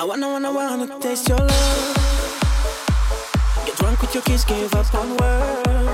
I wanna, wanna, wanna taste your love. Get drunk with your kiss, give up on words.